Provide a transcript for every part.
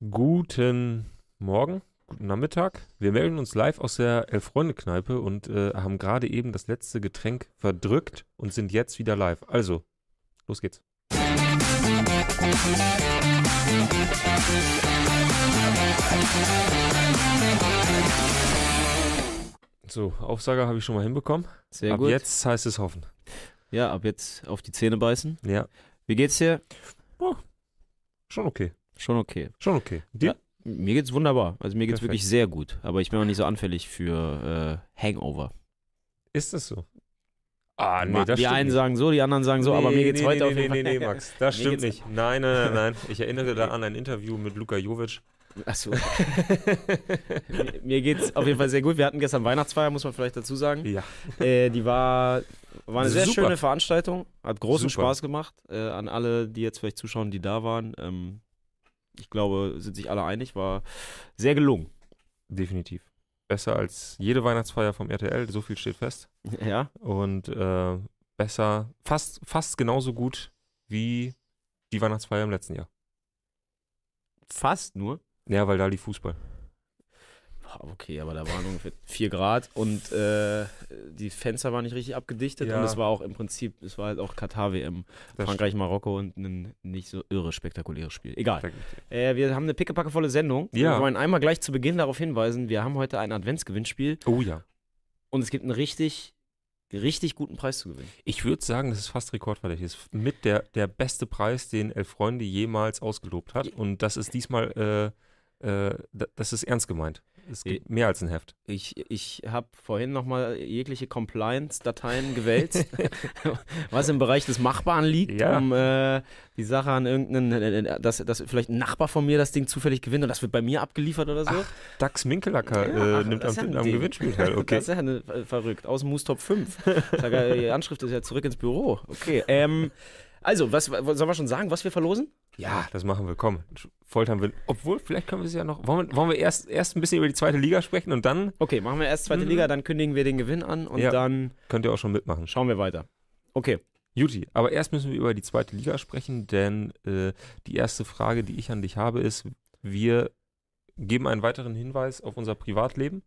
Guten Morgen, guten Nachmittag. Wir melden uns live aus der Elf-Freunde-Kneipe und äh, haben gerade eben das letzte Getränk verdrückt und sind jetzt wieder live. Also, los geht's. So, Aufsager habe ich schon mal hinbekommen. Sehr Ab gut. jetzt heißt es hoffen. Ja, ab jetzt auf die Zähne beißen. Ja, Wie geht's dir? schon okay. Schon okay. Schon okay. Dir? Ja. Mir geht's wunderbar. Also mir geht's Perfekt. wirklich sehr gut. Aber ich bin auch nicht so anfällig für äh, Hangover. Ist das so? Ah, nee, das die einen nicht. sagen so, die anderen sagen so, aber mir geht's nee, heute nee, auf jeden nee, Fall. Nee, nee, Max, das stimmt nicht. Nein, nein, nein, nein. Ich erinnere da an ein Interview mit Luka Jovic. Achso. mir, mir geht's auf jeden Fall sehr gut. Wir hatten gestern Weihnachtsfeier, muss man vielleicht dazu sagen. Ja. Äh, die war, war eine sehr Super. schöne Veranstaltung. Hat großen Super. Spaß gemacht. Äh, an alle, die jetzt vielleicht zuschauen, die da waren. Ähm, ich glaube, sind sich alle einig. War sehr gelungen. Definitiv. Besser als jede Weihnachtsfeier vom RTL, so viel steht fest. Ja. Und äh, besser, fast, fast genauso gut wie die Weihnachtsfeier im letzten Jahr. Fast nur. Ja, weil da lief Fußball. Okay, aber da waren ungefähr 4 Grad und äh, die Fenster waren nicht richtig abgedichtet Ja. und es war auch im Prinzip, es war halt auch Katar-WM, Frankreich, Marokko und ein nicht so irre spektakuläres Spiel. Egal. Äh, wir haben eine pickepackevolle Sendung. Ja. Wir wollen einmal gleich zu Beginn darauf hinweisen, wir haben heute ein Adventsgewinnspiel Oh ja. und es gibt einen richtig, richtig guten Preis zu gewinnen. Ich würde sagen, das ist fast rekordverdächtig. Das ist mit der, der beste Preis, den Elf Freunde jemals ausgelobt hat. Und das ist diesmal, äh, äh, da- das ist ernst gemeint. Es gibt mehr als ein Heft. Ich, ich habe vorhin nochmal jegliche Compliance-Dateien gewälzt, was im Bereich des Machbaren liegt, Ja. um äh, die Sache an irgendeinen, äh, dass, dass vielleicht ein Nachbar von mir das Ding zufällig gewinnt und das wird bei mir abgeliefert oder so. Dax Minkelacker Ja, äh, nimmt am, ja am. Gewinnspiel teil. Okay. Das ist ja eine, äh, verrückt. Aus dem Moose Top 5. Sag, äh, die Anschrift ist ja zurück ins Büro. Okay. Ähm, also, was, was sollen wir schon sagen, was wir verlosen? Ja, das machen wir. Komm, foltern wir. Obwohl, vielleicht können wir es ja noch. Wollen wir, wollen wir erst, erst ein bisschen über die zweite Liga sprechen und dann Okay, machen wir erst zweite Mhm. Liga, dann kündigen wir den Gewinn an und Ja. dann könnt ihr auch schon mitmachen. schauen wir weiter. Okay. Juti, aber erst müssen wir über die zweite Liga sprechen, denn äh, die erste Frage, die ich an dich habe, ist: Wir geben einen weiteren Hinweis auf unser Privatleben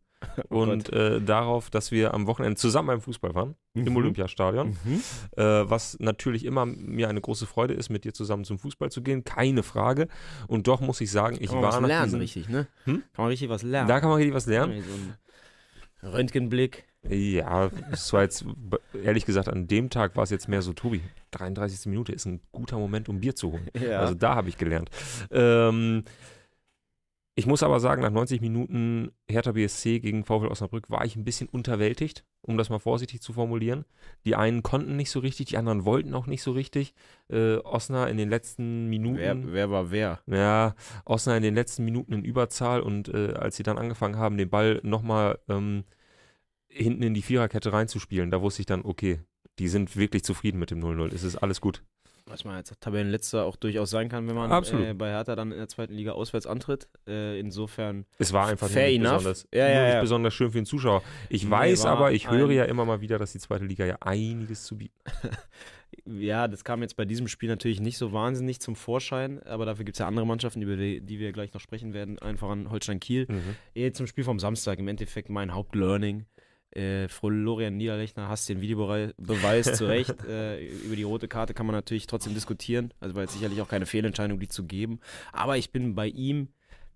Oh und äh, darauf, dass wir am Wochenende zusammen beim Fußball waren, im Mhm. Olympiastadion. Mhm. Äh, was natürlich immer mir eine große Freude ist, mit dir zusammen zum Fußball zu gehen, keine Frage. Und doch muss ich sagen, ich Kann man war was nach lernen, diesem, richtig, ne? Hm? Kann man richtig was lernen. Da kann man richtig was lernen. So ein Röntgenblick. Ja, es war jetzt, ehrlich gesagt, an dem Tag war es jetzt mehr so, Tobi, 33. Minute ist ein guter Moment, um Bier zu holen. Ja. Also da habe ich gelernt. Ähm, ich muss aber sagen, nach 90 Minuten Hertha BSC gegen VfL Osnabrück war ich ein bisschen unterwältigt, um das mal vorsichtig zu formulieren. Die einen konnten nicht so richtig, die anderen wollten auch nicht so richtig. Äh, Osna in den letzten Minuten. wer, wer war wer? Ja, Osnabrück in den letzten Minuten in Überzahl und äh, als sie dann angefangen haben, den Ball nochmal ähm, hinten in die Viererkette reinzuspielen, da wusste ich dann, okay, die sind wirklich zufrieden mit dem 0-0. Es ist alles gut. Was man als Tabellenletzter auch durchaus sein kann, wenn man äh, bei Hertha dann in der zweiten Liga auswärts antritt. Äh, insofern Es war einfach Fair nicht, besonders, Ja, nur ja, nicht ja. besonders schön für den Zuschauer. Ich Nee, weiß aber, ich höre ja immer mal wieder, dass die zweite Liga ja einiges zu bieten Ja, das kam jetzt bei diesem Spiel natürlich nicht so wahnsinnig zum Vorschein, aber dafür gibt es ja andere Mannschaften, über die, die wir gleich noch sprechen werden, einfach an Holstein Kiel. Mhm. Jetzt zum Spiel vom Samstag, im Endeffekt mein Hauptlearning. Äh, Florian Niederlechner hasst den Videobeweis zu Recht. Äh, über die rote Karte kann man natürlich trotzdem diskutieren. Also war jetzt sicherlich auch keine Fehlentscheidung, die zu geben. Aber ich bin bei ihm,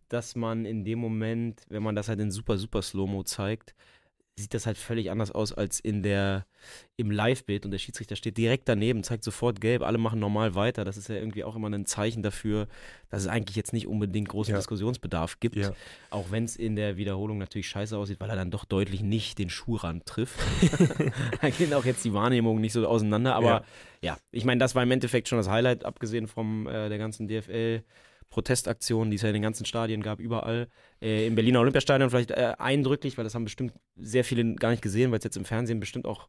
dass man in dem Moment, wenn man das halt in super, super Slow-Mo zeigt, sieht das halt völlig anders aus als in der, im Live-Bild und der Schiedsrichter steht direkt daneben, zeigt sofort gelb, alle machen normal weiter. Das ist ja irgendwie auch immer ein Zeichen dafür, dass es eigentlich jetzt nicht unbedingt großen Ja. Diskussionsbedarf gibt. Ja. Auch wenn es in der Wiederholung natürlich scheiße aussieht, weil er dann doch deutlich nicht den Schuhrand trifft. da gehen auch jetzt die Wahrnehmungen nicht so auseinander. Aber ja, ich meine, das war im Endeffekt schon das Highlight, abgesehen von äh, der ganzen DFL. Protestaktionen, die es ja in den ganzen Stadien gab, überall. Äh, Im Berliner Olympiastadion vielleicht äh, eindrücklich, weil das haben bestimmt sehr viele gar nicht gesehen, weil es jetzt im Fernsehen bestimmt auch,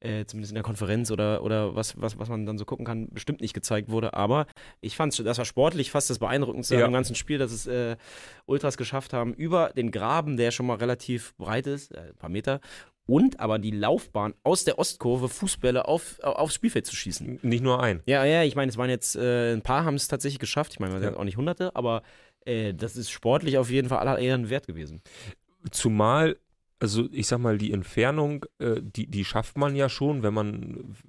äh, zumindest in der Konferenz oder, oder was, was, was man dann so gucken kann, bestimmt nicht gezeigt wurde. Aber ich fand, das war sportlich fast das Beeindruckendste Ja. am ganzen Spiel, dass es äh, Ultras geschafft haben, über den Graben, der schon mal relativ breit ist, äh, ein paar Meter, und aber die Laufbahn aus der Ostkurve Fußbälle auf, aufs Spielfeld zu schießen. Nicht nur ein. Ja, ja, ich meine, es waren jetzt äh, ein paar haben es tatsächlich geschafft. Ich meine, Ja. auch nicht hunderte, aber Äh, das ist sportlich auf jeden Fall aller Ehren wert gewesen. Zumal, also ich sag mal, die Entfernung, äh, die, die schafft man ja schon, wenn man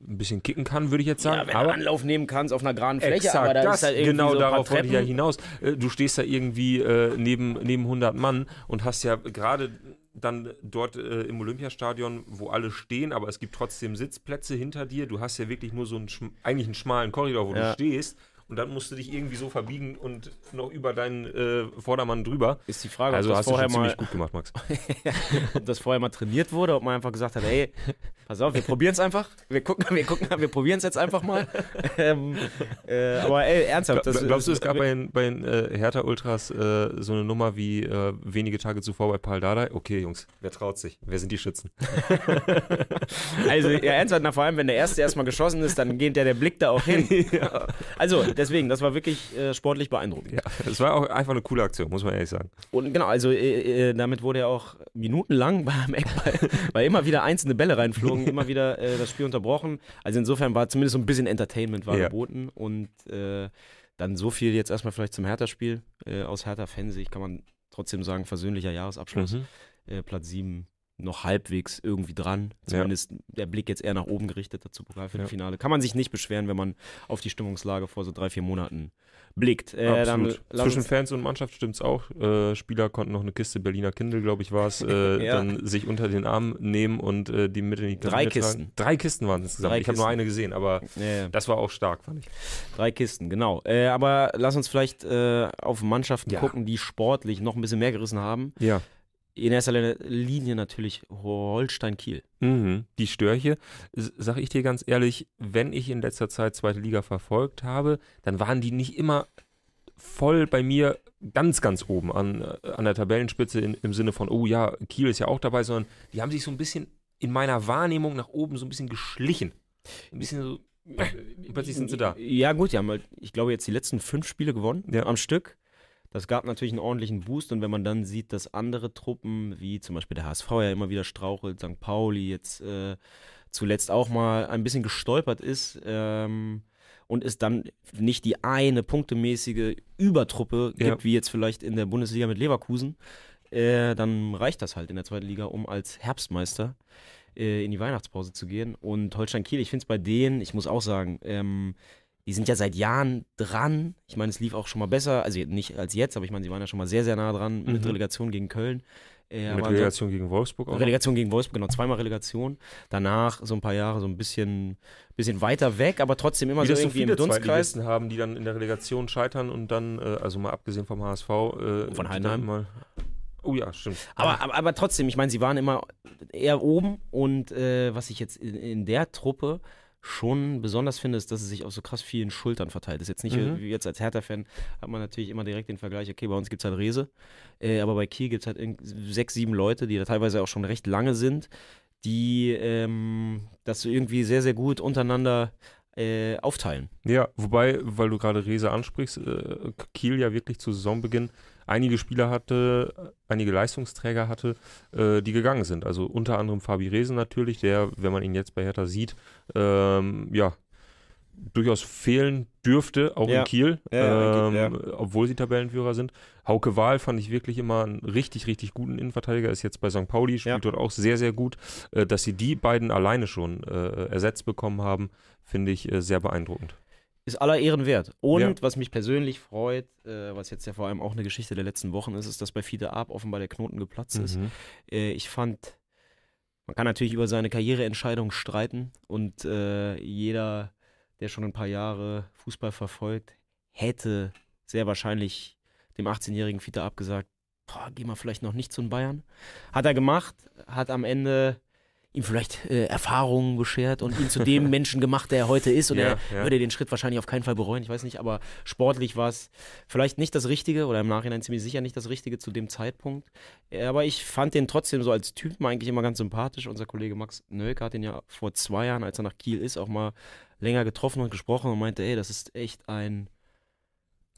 ein bisschen kicken kann, würde ich jetzt sagen. Ja, wenn aber du Anlauf nehmen kannst auf einer geraden Fläche, Exakt, aber da das, ist halt irgendwie genau so darauf wollte ich ja hinaus. Äh, Du stehst da irgendwie äh, neben, neben 100 Mann und hast ja gerade dann dort äh, im Olympiastadion, wo alle stehen, aber es gibt trotzdem Sitzplätze hinter dir. Du hast ja wirklich nur so einen, eigentlich einen schmalen Korridor, wo Ja. du stehst. Und dann musst du dich irgendwie so verbiegen und noch über deinen äh, Vordermann drüber. Ist die Frage, Also ob, das hast du vorher schon mal, ziemlich gut gemacht, Max. ob das vorher mal trainiert wurde, ob man einfach gesagt hat, ey, pass auf, wir probieren es einfach. Wir gucken, wir gucken, wir probieren es jetzt einfach mal. ähm, äh, aber ey, ernsthaft. Das, Glaubst du, es gab bei den, bei den äh, Hertha-Ultras äh, so eine Nummer wie äh, wenige Tage zuvor bei Paul Dardai? Okay, Jungs, wer traut sich? Wer sind die Schützen? Also, ja, ernsthaft, na, vor allem, wenn der Erste erstmal geschossen ist, dann geht der, der Blick da auch hin. Also, deswegen, das war wirklich äh, sportlich beeindruckend. Ja, das war auch einfach eine coole Aktion, muss man ehrlich sagen. Und genau, also äh, damit wurde ja auch minutenlang beim Eckball, weil immer wieder einzelne Bälle reinflogen, immer wieder äh, das Spiel unterbrochen. Also insofern war zumindest so ein bisschen Entertainment war Ja. geboten und äh, dann so viel jetzt erstmal vielleicht zum Hertha-Spiel. Äh, aus Hertha-Fansicht kann man trotzdem sagen, versöhnlicher Jahresabschluss. Mhm. Äh, Platz 7 noch halbwegs irgendwie dran. Zumindest der Blick jetzt eher nach oben gerichtet dazu Pokalviertelfinale. Kann man sich nicht beschweren, wenn man auf die Stimmungslage vor so drei, vier Monaten blickt. Äh, dann Zwischen Fans und Mannschaft stimmt es auch. Äh, Spieler konnten noch eine Kiste Berliner Kindle, glaube ich, war es, äh, Ja. dann sich unter den Arm nehmen und äh, die mit in die Drei Kabine Kisten. tragen. Drei Kisten waren es insgesamt. Drei ich habe nur eine gesehen, aber äh, das war auch stark, fand ich. Drei Kisten, genau. Äh, aber lass uns vielleicht äh, auf Mannschaften Ja. gucken, die sportlich noch ein bisschen mehr gerissen haben. Ja. In erster Linie natürlich Holstein-Kiel. Mhm. Die Störche, s- sag ich dir ganz ehrlich, wenn ich in letzter Zeit zweite Liga verfolgt habe, dann waren die nicht immer voll bei mir ganz, ganz oben an, äh, an der Tabellenspitze in, im Sinne von, oh ja, Kiel ist ja auch dabei, sondern die haben sich so ein bisschen in meiner Wahrnehmung nach oben so ein bisschen geschlichen. Ein bisschen so, äh, plötzlich sind sie da. Ja, gut, die haben halt, ich glaube, jetzt die letzten fünf Spiele gewonnen Ja. am Stück. Das gab natürlich einen ordentlichen Boost und wenn man dann sieht, dass andere Truppen, wie zum Beispiel der HSV ja immer wieder strauchelt, St. Pauli jetzt äh, zuletzt auch mal ein bisschen gestolpert ist ähm, und es dann nicht die eine punktemäßige Übertruppe gibt, Ja. wie jetzt vielleicht in der Bundesliga mit Leverkusen, äh, dann reicht das halt in der zweiten Liga, um als Herbstmeister äh, in die Weihnachtspause zu gehen. Und Holstein Kiel, ich finde es bei denen, ich muss auch sagen, ähm, die sind ja seit Jahren dran. Ich meine, es lief auch schon mal besser, also nicht als jetzt, aber ich meine, sie waren ja schon mal sehr, sehr nah dran mit Mhm. Relegation gegen Köln. Äh, Mit Relegation gegen Wolfsburg auch. Relegation gegen Wolfsburg, genau, zweimal Relegation. Danach so ein paar Jahre so ein bisschen, bisschen weiter weg, aber trotzdem immer Wie so das so irgendwie viele im Dunstkreis. Haben, die dann in der Relegation scheitern und dann, äh, also mal abgesehen vom HSV. Äh, Und von Heidenheim. Mal, oh ja, stimmt. Aber, aber, aber trotzdem, ich meine, sie waren immer eher oben und äh, was ich jetzt in, in der Truppe schon besonders finde, ist, dass es sich auf so krass vielen Schultern verteilt. Das ist jetzt nicht Mhm. wie jetzt als Hertha-Fan, hat man natürlich immer direkt den Vergleich, okay, bei uns gibt es halt Rese, äh, aber bei Kiel gibt es halt sechs, sieben Leute, die da teilweise auch schon recht lange sind, die ähm, das irgendwie sehr, sehr gut untereinander äh, aufteilen. Ja, wobei, weil du gerade Rese ansprichst, äh, Kiel ja wirklich zu Saisonbeginn einige Spieler hatte, einige Leistungsträger hatte, äh, die gegangen sind. Also unter anderem Fabi Rese natürlich, der, wenn man ihn jetzt bei Hertha sieht, ähm, ja, durchaus fehlen dürfte, auch Ja. in Kiel, Ja, ähm, ja. obwohl sie Tabellenführer sind. Hauke Wahl fand ich wirklich immer einen richtig, richtig guten Innenverteidiger, ist jetzt bei St. Pauli, spielt dort auch sehr, sehr gut. Äh, dass sie die beiden alleine schon äh, ersetzt bekommen haben, finde ich äh, sehr beeindruckend. Ist aller Ehren wert. Und Ja. was mich persönlich freut, äh, was jetzt ja vor allem auch eine Geschichte der letzten Wochen ist, ist, dass bei Fiete Ab offenbar der Knoten geplatzt ist. Mhm. Äh, ich fand, man kann natürlich über seine Karriereentscheidung streiten und äh, jeder, der schon ein paar Jahre Fußball verfolgt, hätte sehr wahrscheinlich dem 18-jährigen Fiete abgesagt, boah, geh mal vielleicht noch nicht zu den Bayern. Hat er gemacht, hat am Ende ihm vielleicht äh, Erfahrungen beschert und ihn zu dem Menschen gemacht, der er heute ist. Und Ja, er ja. würde den Schritt wahrscheinlich auf keinen Fall bereuen, ich weiß nicht, aber sportlich war es vielleicht nicht das Richtige oder im Nachhinein ziemlich sicher nicht das Richtige zu dem Zeitpunkt. Äh, Aber ich fand den trotzdem so als Typen eigentlich immer ganz sympathisch. Unser Kollege Max Nölke hat ihn ja vor zwei Jahren, als er nach Kiel ist, auch mal länger getroffen und gesprochen und meinte, ey, das ist echt ein,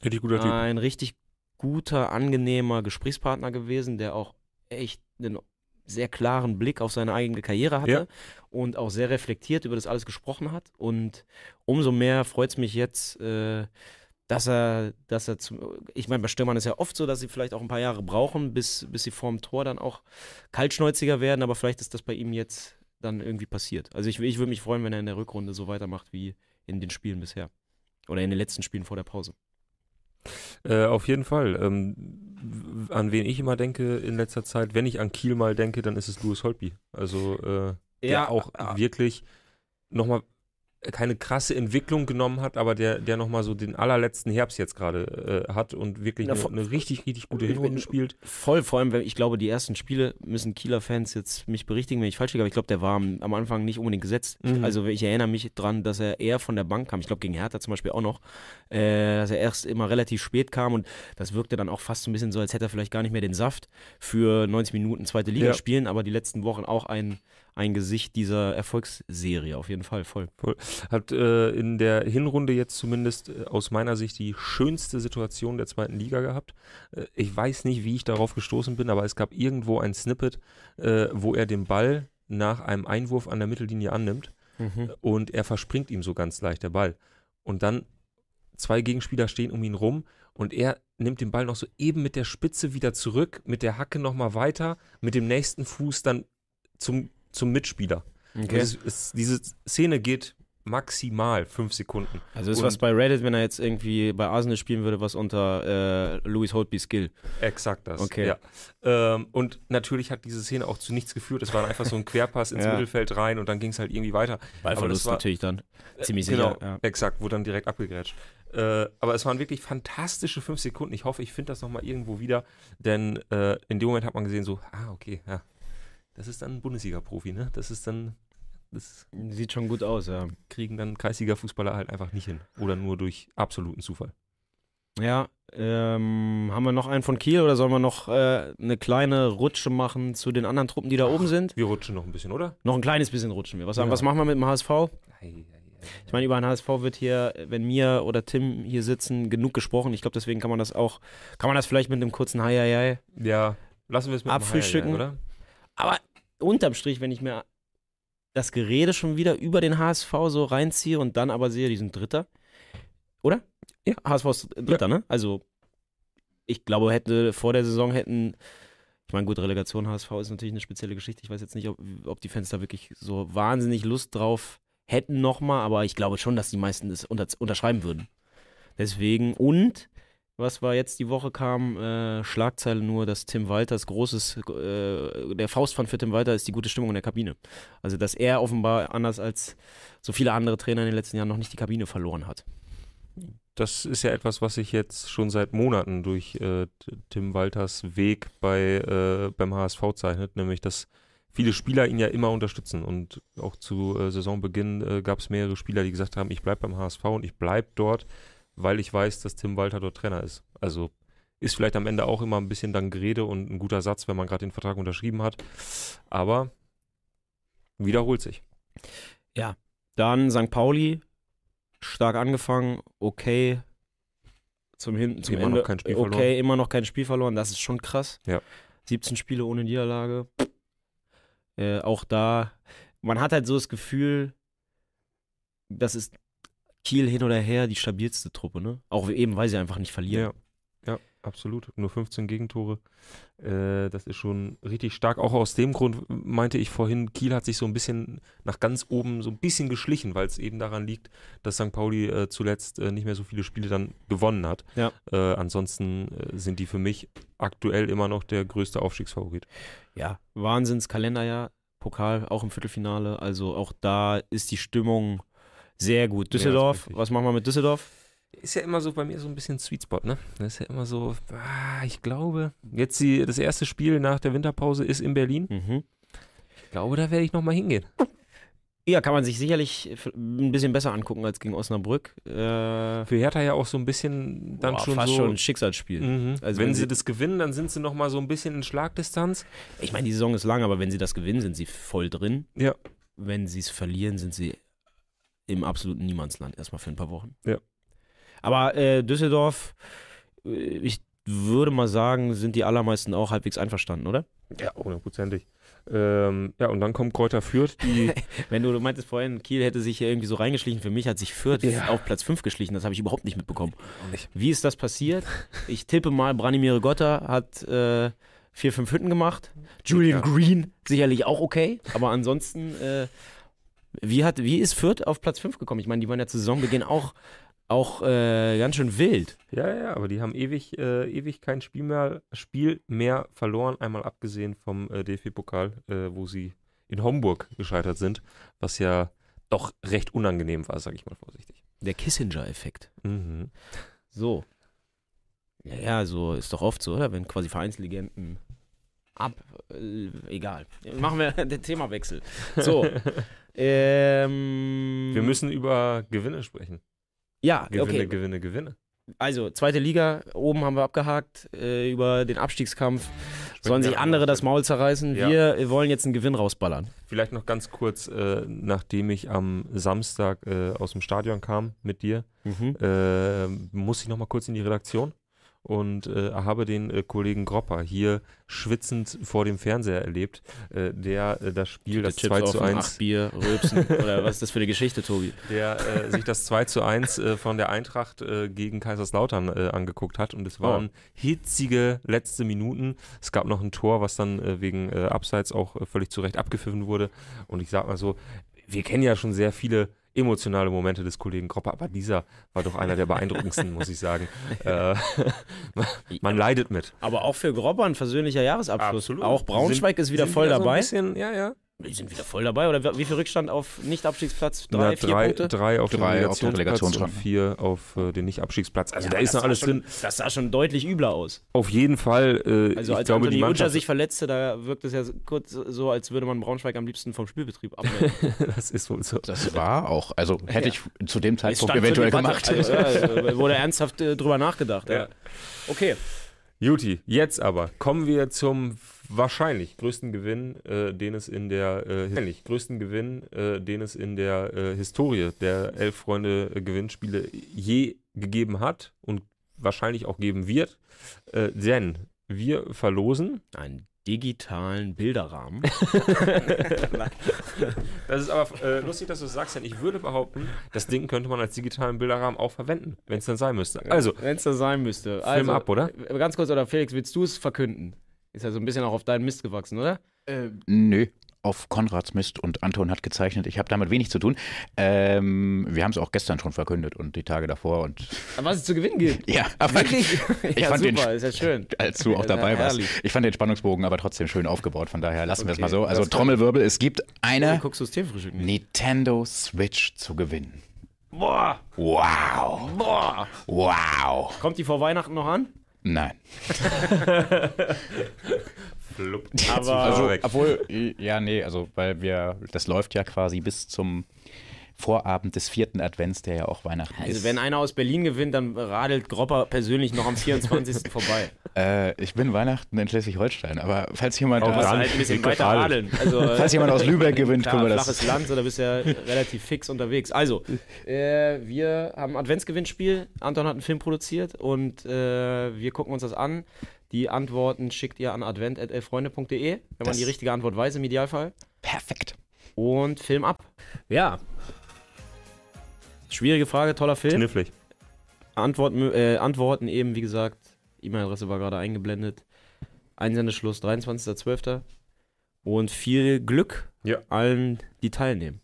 Richtig guter Typ. ein richtig guter, angenehmer Gesprächspartner gewesen, der auch echt einen sehr klaren Blick auf seine eigene Karriere hatte Ja. und auch sehr reflektiert über das alles gesprochen hat. Und umso mehr freut es mich jetzt, äh, dass er, dass er zum, ich meine, bei Stürmern ist ja oft so, dass sie vielleicht auch ein paar Jahre brauchen, bis, bis sie vorm Tor dann auch kaltschnäuziger werden, aber vielleicht ist das bei ihm jetzt dann irgendwie passiert. Also ich, ich würde mich freuen, wenn er in der Rückrunde so weitermacht wie in den Spielen bisher. Oder in den letzten Spielen vor der Pause. Äh, auf jeden Fall. Ähm, an wen ich immer denke in letzter Zeit, wenn ich an Kiel mal denke, dann ist es Louis Holtby. Also äh, der Ja, auch äh, wirklich nochmal keine krasse Entwicklung genommen hat, aber der, der nochmal so den allerletzten Herbst jetzt gerade äh, hat und wirklich Na, eine, eine richtig, richtig gute Hinrunde spielt. Voll, vor allem, wenn ich glaube, die ersten Spiele müssen Kieler Fans jetzt mich berichtigen, wenn ich falsch liege, aber ich glaube, der war am, am Anfang nicht unbedingt gesetzt. Mhm. Also ich erinnere mich dran, dass er eher von der Bank kam. Ich glaube, gegen Hertha zum Beispiel auch noch, äh, dass er erst immer relativ spät kam und das wirkte dann auch fast so ein bisschen so, als hätte er vielleicht gar nicht mehr den Saft für 90 Minuten zweite Liga Ja. spielen, aber die letzten Wochen auch ein, ein Gesicht dieser Erfolgsserie, auf jeden Fall, voll. Hat äh, in der Hinrunde jetzt zumindest äh, aus meiner Sicht die schönste Situation der zweiten Liga gehabt. Äh, ich weiß nicht, wie ich darauf gestoßen bin, aber es gab irgendwo ein Snippet, äh, wo er den Ball nach einem Einwurf an der Mittellinie annimmt und er verspringt ihm so ganz leicht der Ball. Und dann zwei Gegenspieler stehen um ihn rum und er nimmt den Ball noch so eben mit der Spitze wieder zurück, mit der Hacke nochmal weiter, mit dem nächsten Fuß dann zum, zum Mitspieler. Okay. Es, es, diese Szene geht maximal fünf Sekunden. Also ist Und- was bei Reddit, wenn er jetzt irgendwie bei Arsenal spielen würde, was unter äh, Louis Holtby Skill. Exakt das. Okay. Ja. Ähm, und natürlich hat diese Szene auch zu nichts geführt. Es war einfach so ein Querpass ins Ja. Mittelfeld rein und dann ging es halt irgendwie weiter. Ballverlust war- natürlich dann. Ziemlich genau, sicher. Ja. exakt, wurde dann direkt abgegrätscht. Äh, aber es waren wirklich fantastische fünf Sekunden. Ich hoffe, ich finde das nochmal irgendwo wieder, denn äh, in dem Moment hat man gesehen, so, ah, okay, ja, das ist dann ein Bundesliga-Profi, ne? Das ist dann, das Sieht schon gut aus, ja. kriegen dann Kreisliga-Fußballer halt einfach nicht hin. Oder nur durch absoluten Zufall. Ja, ähm, haben wir noch einen von Kiel oder sollen wir noch äh, eine kleine Rutsche machen zu den anderen Truppen, die da oben sind? Wir rutschen noch ein bisschen, oder? Noch ein kleines bisschen rutschen wir. Was, Ja. was machen wir mit dem HSV? Ei, Ich meine, über den HSV wird hier, wenn mir oder Tim hier sitzen, genug gesprochen. Ich glaube, deswegen kann man das auch, kann man das vielleicht mit einem kurzen Hi, hi, hi. Ja, lassen wir es mit dem Abfrühstücken. Highlight, oder? Aber unterm Strich, wenn ich mir das Gerede schon wieder über den HSV so reinziehe und dann aber sehe, die sind Dritter. Oder? Ja. HSV ist Dritter, ne? Also, ich glaube, hätte vor der Saison hätten, ich meine, gut, Relegation HSV ist natürlich eine spezielle Geschichte. Ich weiß jetzt nicht, ob, ob die Fans da wirklich so wahnsinnig Lust drauf hätten nochmal, aber ich glaube schon, dass die meisten das unter, unterschreiben würden. Deswegen, und was war jetzt die Woche kam, äh, Schlagzeile nur, dass Tim Walters großes, äh, der Faustpfand für Tim Walter ist die gute Stimmung in der Kabine. Also, dass er offenbar anders als so viele andere Trainer in den letzten Jahren noch nicht die Kabine verloren hat. Das ist ja etwas, was sich jetzt schon seit Monaten durch äh, Tim Walters Weg bei, äh, beim HSV zeichnet, nämlich dass viele Spieler ihn ja immer unterstützen. Und auch zu äh, Saisonbeginn äh, gab es mehrere Spieler, die gesagt haben, ich bleibe beim HSV und ich bleibe dort, weil ich weiß, dass Tim Walter dort Trainer ist. Also ist vielleicht am Ende auch immer ein bisschen dann Gerede und ein guter Satz, wenn man gerade den Vertrag unterschrieben hat. Aber wiederholt sich. Dann St. Pauli, stark angefangen, okay. Zum, Hin zum Immer noch Ende, kein Spiel okay, verloren. immer noch kein Spiel verloren, das ist schon krass. Ja. 17 Spiele ohne Niederlage. Äh, auch da, man hat halt so das Gefühl, das ist Kiel hin oder her die stabilste Truppe, ne? Auch eben, weil sie einfach nicht verlieren. Ja, ja, absolut. Nur 15 Gegentore. Äh, das ist schon richtig stark. Auch aus dem Grund meinte ich vorhin, Kiel hat sich so ein bisschen nach ganz oben so ein bisschen geschlichen, weil es eben daran liegt, dass St. Pauli äh, zuletzt äh, nicht mehr so viele Spiele dann gewonnen hat. Ja. Äh, ansonsten äh, sind die für mich aktuell immer noch der größte Aufstiegsfavorit. ja, Wahnsinns-Kalenderjahr, Pokal auch im Viertelfinale. Also auch da ist die Stimmung sehr gut. Düsseldorf, was machen wir mit Düsseldorf? Ist ja immer so bei mir so ein bisschen Sweet Spot, ne? Das ist ja immer so, ah, ich glaube, jetzt die, das erste Spiel nach der Winterpause ist in Berlin. Mhm. Ich glaube, da werde ich nochmal hingehen. Ja, kann man sich sicherlich ein bisschen besser angucken als gegen Osnabrück. Äh, Für Hertha ja auch so ein bisschen dann boah, schon fast so. schon ein Schicksalsspiel. Mhm. Also wenn, wenn sie, sie- das gewinnen, dann sind sie noch mal so ein bisschen in Schlagdistanz. Ich meine, die Saison ist lang, aber wenn sie das gewinnen, sind sie voll drin. Ja. Wenn sie es verlieren, sind sie im absoluten Niemandsland erstmal für ein paar Wochen. Ja. Aber äh, Düsseldorf, äh, ich würde mal sagen, sind die allermeisten auch halbwegs einverstanden, oder? Ja, hundertprozentig. Ähm, ja, und dann kommt Kräuter Fürth, die. Wenn du, du meintest vorhin, Kiel hätte sich hier irgendwie so reingeschlichen, für mich hat sich Fürth Ja. auf Platz 5 geschlichen, das habe ich überhaupt nicht mitbekommen. Nicht. Wie ist das passiert? Ich tippe mal, Branimir Gotta hat äh, vier, fünf Hütten gemacht. Julian Ja. Green sicherlich auch okay, aber ansonsten, äh, wie, hat, wie ist Fürth auf Platz 5 gekommen? Ich meine, die waren ja zu Saisonbeginn auch, auch äh, ganz schön wild. Ja, ja, aber die haben ewig, äh, ewig kein Spiel mehr, Spiel mehr verloren, einmal abgesehen vom äh, DFB-Pokal, äh, wo sie in Homburg gescheitert sind, was ja doch recht unangenehm war, sage ich mal vorsichtig. Der Kissinger-Effekt. Mhm. So. Ja, ja, so ist doch oft so, oder? Wenn quasi Vereinslegenden ab. Äh, egal. Machen wir den Themawechsel. So. ähm, Wir müssen über Gewinne sprechen. Ja, Gewinne, okay. Gewinne, Gewinne. Also, zweite Liga, oben haben wir abgehakt. Äh, über den Abstiegskampf sollen sich an andere der das. Maul zerreißen. Ja. Wir wollen jetzt einen Gewinn rausballern. Vielleicht noch ganz kurz, äh, nachdem ich am Samstag äh, aus dem Stadion kam mit dir, Mhm. äh, muss ich noch mal kurz in die Redaktion und äh, habe den äh, Kollegen Gropper hier schwitzend vor dem Fernseher erlebt, äh, der äh, das Spiel, das 2 zu 1, Acht Bier, Rülpsen. Oder was ist das für eine Geschichte, Tobi? der äh, sich das 2 zu 1 äh, von der Eintracht gegen Kaiserslautern angeguckt hat. Und es waren hitzige letzte Minuten. Es gab noch ein Tor, was dann wegen Abseits auch völlig zu Recht abgepfiffen wurde. Und ich sag mal so, wir kennen ja schon sehr viele emotionale Momente des Kollegen Gropper, aber dieser war doch einer der beeindruckendsten, muss ich sagen. Äh, man leidet mit. Aber auch für Gropper ein versöhnlicher Jahresabschluss. Absolut. Auch Braunschweig ist wieder Sind voll so ein dabei. bisschen, ja, ja. Die sind wieder voll dabei. Oder wie viel Rückstand auf Nicht-Abstiegsplatz? Drei, Na, vier drei, Punkte? drei auf Drei den Relegationsplatz und vier auf äh, den Nicht-Abstiegsplatz. Also Ja, da ist noch das alles sah schon, drin. Das sah schon deutlich übler aus. Auf jeden Fall. Äh, Also ich als glaube, Anthony die Utscher sich verletzte, da wirkt es ja kurz so, als würde man Braunschweig am liebsten vom Spielbetrieb abmelden. das ist wohl so. Das war auch, also hätte ich zu dem Zeitpunkt eventuell gemacht. Also, ja, wurde ernsthaft äh, drüber nachgedacht. Ja. Ja. Okay. Juti, jetzt aber kommen wir zum wahrscheinlich größten Gewinn, äh, den es in der äh, größten Gewinn, äh, den es in der äh, Historie der Elf Freunde äh, Gewinnspiele je gegeben hat und wahrscheinlich auch geben wird. Äh, denn wir verlosen. Einen digitalen Bilderrahmen. Das ist aber äh, lustig, dass du es sagst, denn ich würde behaupten, das Ding könnte man als digitalen Bilderrahmen auch verwenden, wenn es dann sein müsste. Also, wenn es das sein müsste. Film Also, ab, oder? äh, Ganz kurz, oder Felix, willst du es verkünden? Ist ja so ein bisschen auch auf deinen Mist gewachsen, oder? Äh, nö, auf Konrads Mist und Anton hat gezeichnet. Ich habe damit wenig zu tun. Ähm, wir haben es auch gestern schon verkündet und die Tage davor und Aber was es zu gewinnen gibt. ja, aber Wirklich? Ich ja, fand den super, ist ja schön. als du auch Ja, dabei warst. herrlich. Ich fand den Spannungsbogen aber trotzdem schön aufgebaut, von daher lassen wir es Okay, mal so. Also Trommelwirbel, es gibt eine? Nintendo Switch zu gewinnen. Boah, Wow, boah. wow. Kommt die vor Weihnachten noch an? Nein. Flupp. Aber- Also, obwohl, ja, nee, also, weil wir, das läuft ja quasi bis zum Vorabend des vierten Advents, der ja auch Weihnachten Also ist. wenn einer aus Berlin gewinnt, dann radelt Gropper persönlich noch am 24. vorbei. Äh, ich bin Weihnachten in Schleswig-Holstein, aber falls jemand, aus, halt ein bisschen weiter radeln. Also, äh, falls jemand aus Lübeck gewinnt, klar, können wir flaches das. Land, so, da bist du ja relativ fix unterwegs. Also, äh, wir haben ein Adventsgewinnspiel. Anton hat einen Film produziert und äh, wir gucken uns das an. Die Antworten schickt ihr an advent.elfreunde.de, wenn man Das- die richtige Antwort weiß im Idealfall. Perfekt. Und Film ab. Ja. Schwierige Frage, toller Film. Knifflig. Antworten, äh, Antworten eben, wie gesagt, E-Mail-Adresse war gerade eingeblendet. Einsendeschluss 23.12. Und viel Glück Ja. allen, die teilnehmen.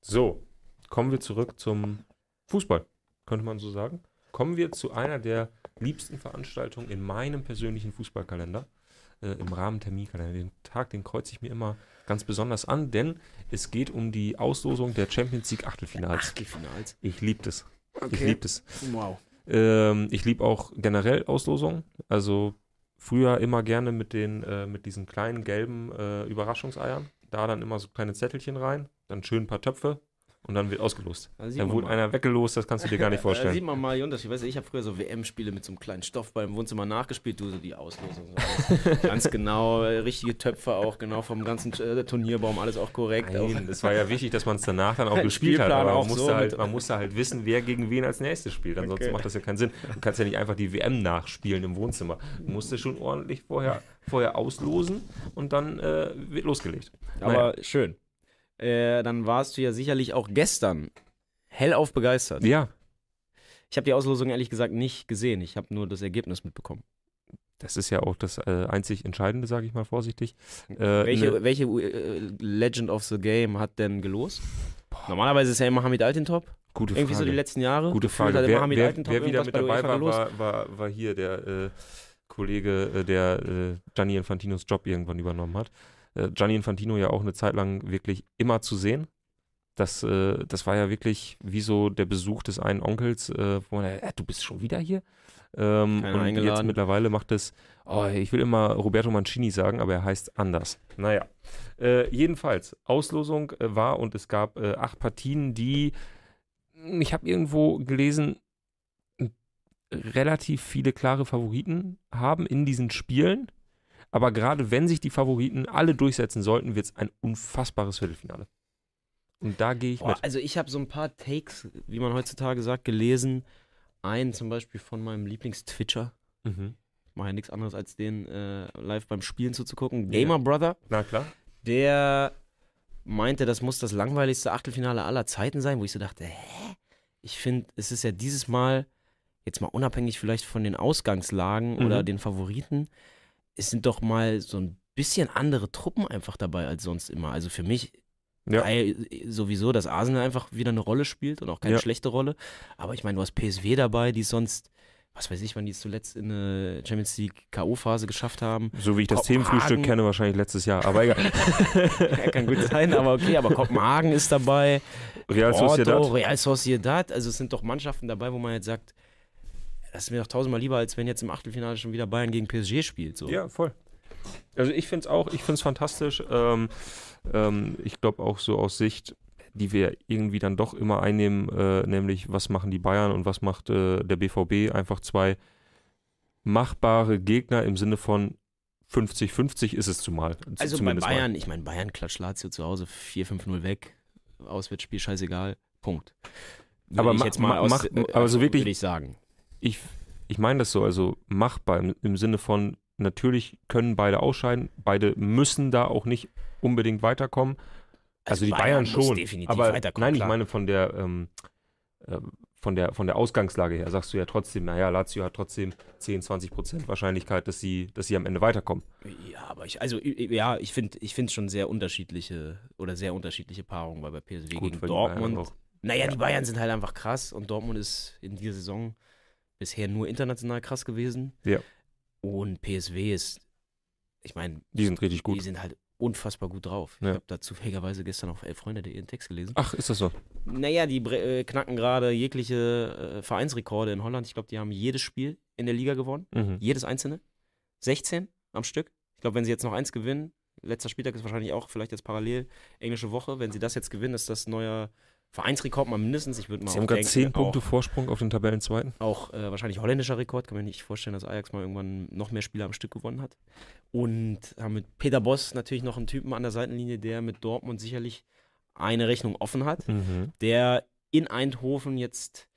So, kommen wir zurück zum Fußball, könnte man so sagen. Kommen wir zu einer der liebsten Veranstaltungen in meinem persönlichen Fußballkalender, äh, im Rahmen Terminkalender. Den Tag, den kreuze ich mir immer ganz besonders an, denn es geht um die Auslosung der Champions League Achtelfinals. Achtelfinals. Ich liebe das. Ich liebe das. Wow. Ähm, ich liebe auch generell Auslosungen. Also früher immer gerne mit den, äh, mit diesen kleinen gelben äh, Überraschungseiern. Da dann immer so kleine Zettelchen rein, dann schön ein paar Töpfe und dann wird ausgelost. Da sieht Dann wurde mal. einer weggelost, das kannst du dir gar nicht Da vorstellen. sieht man mal die Unterschiede. Weißt du, ich habe früher so WM-Spiele mit so einem kleinen Stoffball im Wohnzimmer nachgespielt, du so die Auslosung. So. Ganz genau, richtige Töpfe auch, genau vom ganzen äh, Turnierbaum, alles auch korrekt. Auch. Nein, es war ja wichtig, dass man es danach dann auch gespielt hat. Spielplan Aber man auch musste, so halt, man musste halt wissen, wer gegen wen als nächstes spielt. Ansonsten Okay. macht das ja keinen Sinn. Du kannst ja nicht einfach die WM nachspielen im Wohnzimmer. Du musst schon ordentlich vorher, vorher auslosen und dann äh, wird losgelegt. Aber schön. Äh, dann warst du ja sicherlich auch gestern hellauf begeistert. Ja, Ich habe die Auslosung ehrlich gesagt nicht gesehen. Ich habe nur das Ergebnis mitbekommen. das ist ja auch das äh, einzig Entscheidende, sage ich mal vorsichtig. Äh, welche ne- welche äh, Legend of the Game hat denn gelost? Normalerweise ist ja immer Hamid Altintop. gute Irgendwie so Frage. die letzten Jahre. Gute Frage. Wer, wer, wer wieder mit dabei war, war, war, war hier der äh, Kollege, der äh, Gianni Infantinos Job irgendwann übernommen hat. Äh, Gianni Infantino ja auch eine Zeit lang wirklich immer zu sehen. Das, äh, das war ja wirklich wie so der Besuch des einen Onkels, äh, wo man, äh, du bist schon wieder hier? Ähm, und jetzt eingeladen. mittlerweile macht es, oh, ich will immer Roberto Mancini sagen, aber er heißt anders. Naja, äh, jedenfalls, Auslosung äh, war und es gab äh, acht Partien, die, ich habe irgendwo gelesen, relativ viele klare Favoriten haben in diesen Spielen. Aber gerade wenn sich die Favoriten alle durchsetzen sollten, wird es ein unfassbares Viertelfinale. Und da gehe ich Boah, mit. also ich habe so ein paar Takes, wie man heutzutage sagt, gelesen. Einen zum Beispiel von meinem Lieblings-Twitcher. Mhm. Ich mache ja nichts anderes, als den äh, live beim Spielen zuzugucken. Ja. Gamer Brother. Na klar. der meinte, das muss das langweiligste Achtelfinale aller Zeiten sein, wo ich so dachte, hä? Ich finde, es ist ja dieses Mal, jetzt mal unabhängig vielleicht von den Ausgangslagen Mhm. oder den Favoriten, es sind doch mal so ein bisschen andere Truppen einfach dabei als sonst immer. Also für mich Ja. weil sowieso, dass Arsenal einfach wieder eine Rolle spielt und auch keine Ja. schlechte Rolle. Aber ich meine, du hast PSW dabei, die sonst, was weiß ich, wann die es zuletzt in eine Champions League K.O.-Phase geschafft haben. So wie ich das. Themenfrühstück kenne, wahrscheinlich letztes Jahr. Aber egal. Ja, kann gut sein, aber okay, aber Kopenhagen ist dabei. Real Sociedad. Real Sociedad. Also es sind doch Mannschaften dabei, wo man jetzt sagt, das ist mir doch tausendmal lieber, als wenn jetzt im Achtelfinale schon wieder Bayern gegen PSG spielt. So. Ja, voll. Also ich finde es auch, ich finde es fantastisch. Ähm, ähm, ich glaube auch so aus Sicht, die wir irgendwie dann doch immer einnehmen, äh, nämlich was machen die Bayern und was macht äh, der BVB, einfach zwei machbare Gegner im Sinne von 50-50 ist es zumal. Also bei zumindest mal. Bayern, ich meine, Bayern klatscht Lazio zu Hause 4-5-0 weg. Auswärtsspiel scheißegal. Punkt. Würde Aber ich jetzt mal ma- aus, mach- äh, also wirklich- würde ich sagen. Ich, ich meine das so, also machbar im, im Sinne von, natürlich können beide ausscheiden, beide müssen da auch nicht unbedingt weiterkommen. Also, die Bayern, muss schon. aber nein, ich klar. meine von der, ähm, äh, von der von der Ausgangslage her sagst du ja trotzdem, naja, Lazio hat trotzdem 10, 20 Prozent Wahrscheinlichkeit, dass sie, dass sie am Ende weiterkommen. Ja, aber ich, also ja, ich finde ich finde schon sehr unterschiedliche oder sehr unterschiedliche Paarungen, weil bei PSW gegen weil die Bayern Dortmund. Naja, ja. die Bayern sind halt einfach krass und Dortmund ist in dieser Saison bisher nur international krass gewesen. Ja. Und PSW ist, ich meine, Die sind richtig die gut. sind halt unfassbar gut drauf. Ja. Ich habe da zufälligerweise gestern auf Elf-Freunde.de einen Text gelesen. Ach, ist das so? Naja, die äh, knacken gerade jegliche äh, Vereinsrekorde in Holland. Ich glaube, die haben jedes Spiel in der Liga gewonnen. Mhm. Jedes einzelne. 16 am Stück. Ich glaube, wenn sie jetzt noch eins gewinnen, letzter Spieltag ist wahrscheinlich auch vielleicht jetzt parallel englische Woche. Wenn sie das jetzt gewinnen, ist das neuer Vereinsrekord mal mindestens. Ich würde mal Sie haben gerade 10 Punkte Vorsprung auf den Tabellenzweiten. auch äh, wahrscheinlich holländischer Rekord. Kann man nicht vorstellen, dass Ajax mal irgendwann noch mehr Spiele am Stück gewonnen hat. Und haben mit Peter Boss natürlich noch einen Typen an der Seitenlinie, der mit Dortmund sicherlich eine Rechnung offen hat Mhm. der in Eindhoven jetzt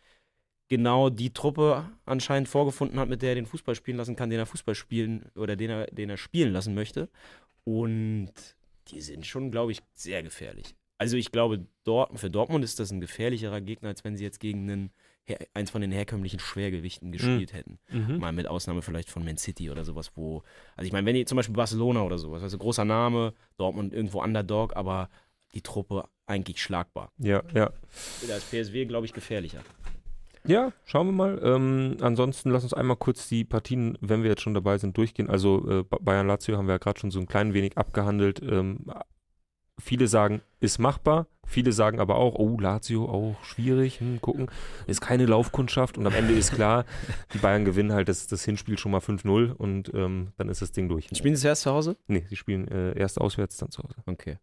genau die Truppe anscheinend vorgefunden hat, mit der er den Fußball spielen lassen kann, den er Fußball spielen oder den er, den er spielen lassen möchte. Und die sind schon, glaube ich, sehr gefährlich. Also ich glaube, Dort, für Dortmund ist das ein gefährlicherer Gegner, als wenn sie jetzt gegen einen, eins von den herkömmlichen Schwergewichten gespielt hätten. Mhm. Mal mit Ausnahme vielleicht von Man City oder sowas, wo. Also ich meine, wenn die zum Beispiel Barcelona oder sowas, also großer Name, Dortmund irgendwo Underdog, aber die Truppe eigentlich schlagbar. Ja, ja. Da ist PSW, glaube ich, gefährlicher. Ja, schauen wir mal. Ähm, ansonsten lass uns einmal kurz die Partien, wenn wir jetzt schon dabei sind, durchgehen. Also äh, Ba- Bayern-Lazio haben wir ja gerade schon so ein klein wenig abgehandelt. Ähm, viele sagen, ist machbar. Viele sagen aber auch, oh, Lazio auch schwierig, hm, gucken. Ist keine Laufkundschaft. Und am Ende ist klar, die Bayern gewinnen halt das, das Hinspiel schon mal 5-0 und ähm, dann ist das Ding durch. Spielen Sie zuerst zu Hause? Nee, sie spielen äh, erst auswärts, dann zu Hause. Okay.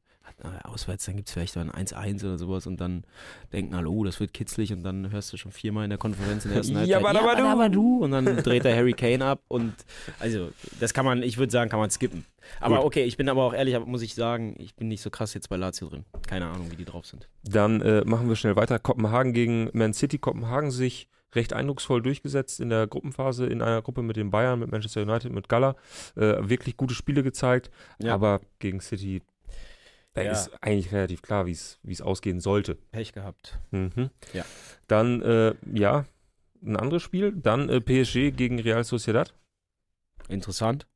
Auswärts, dann gibt es vielleicht ein 1-1 oder sowas und dann denken alle, oh, das wird kitzlig und dann hörst du schon viermal in der Konferenz in der ersten Ja, Halbzeit, aber aber du. aber du und dann dreht der Harry Kane ab und also das kann man, ich würde sagen, kann man skippen. Aber Gut. okay, ich bin aber auch ehrlich, aber muss ich sagen, ich bin nicht so krass jetzt bei Lazio drin. Keine Ahnung, wie die drauf sind. Dann äh, machen wir schnell weiter. Kopenhagen gegen Man City. Kopenhagen sich recht eindrucksvoll durchgesetzt in der Gruppenphase, in einer Gruppe mit den Bayern, mit Manchester United, mit Gala. Äh, wirklich gute Spiele gezeigt, Ja. aber gegen City, da Ja. ist eigentlich relativ klar, wie es ausgehen sollte. Pech gehabt. Mhm. Ja. Dann, äh, ja, ein anderes Spiel. Dann äh, PSG gegen Real Sociedad. Interessant.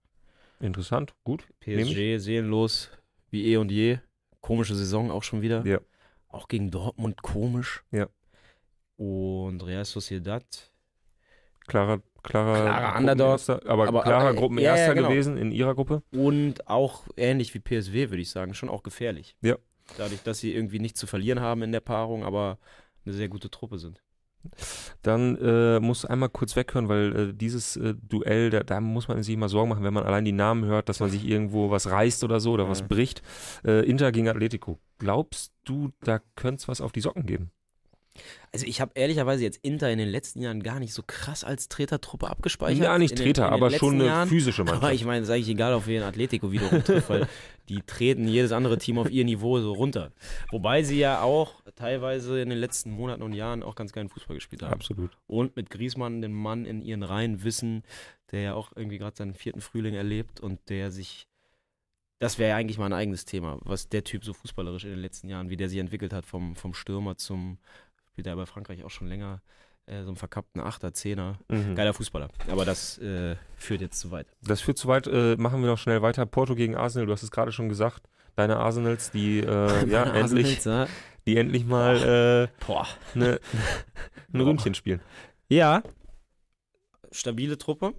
Interessant, gut. PSG seelenlos wie eh und je. Komische Saison auch schon wieder. Ja. Auch gegen Dortmund komisch. Ja. Und Real Sociedad. Klarer, klarer, Klarer Underdog, Gruppenerster, aber, aber- klarer aber- Gruppenerster ja, ja, genau. gewesen in ihrer Gruppe. Und auch ähnlich wie PSW, würde ich sagen, schon auch gefährlich. Ja. Dadurch, dass sie irgendwie nichts zu verlieren haben in der Paarung, aber eine sehr gute Truppe sind. Dann äh, muss einmal kurz weghören, weil äh, dieses äh, Duell, da, da muss man sich immer Sorgen machen, wenn man allein die Namen hört, dass man sich irgendwo was reißt oder so oder was Ja. bricht. Äh, Inter gegen Atletico. Glaubst du, da könnte es was auf die Socken geben? Also ich habe ehrlicherweise jetzt Inter in den letzten Jahren gar nicht so krass als Tretertruppe abgespeichert. Ja, nicht Treter, aber schon eine Jahren. physische Mannschaft. Aber ich meine, es ist eigentlich egal, auf wen Atletico wiederum trifft, weil die treten jedes andere Team auf ihr Niveau so runter. Wobei sie ja auch teilweise in den letzten Monaten und Jahren auch ganz geilen Fußball gespielt haben. Absolut. Und mit Griesmann, den Mann in ihren Reihen wissen, der ja auch irgendwie gerade seinen vierten Frühling erlebt und der sich, das wäre ja eigentlich mal ein eigenes Thema, was der Typ so fußballerisch in den letzten Jahren, wie der sich entwickelt hat, vom, vom Stürmer zum, spielt er bei Frankreich auch schon länger, äh, so einen verkappten Achter, Zehner. Mhm. Geiler Fußballer. Aber das äh, führt jetzt zu weit. Das führt zu weit. Äh, machen wir noch schnell weiter. Porto gegen Arsenal. Du hast es gerade schon gesagt. Deine Arsenals, die äh, ja endlich, ja. die endlich mal äh, ne, ein. Ründchen spielen. Ja, stabile Truppe.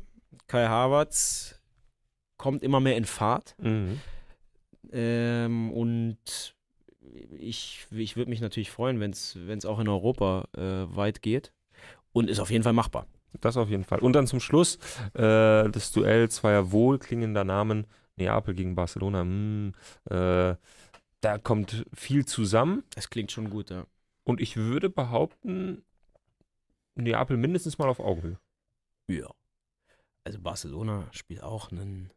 Kai Havertz kommt immer mehr in Fahrt. Mhm. Ähm, und ich, ich würde mich natürlich freuen, wenn es auch in Europa äh, weit geht. Und ist auf jeden Fall machbar. Das auf jeden Fall. Und dann zum Schluss äh, das Duell zweier wohlklingender Namen. Neapel gegen Barcelona. Hm, äh, da kommt viel zusammen. Es klingt schon gut, ja. Und ich würde behaupten, Neapel mindestens mal auf Augenhöhe. Ja. Also Barcelona spielt auch ein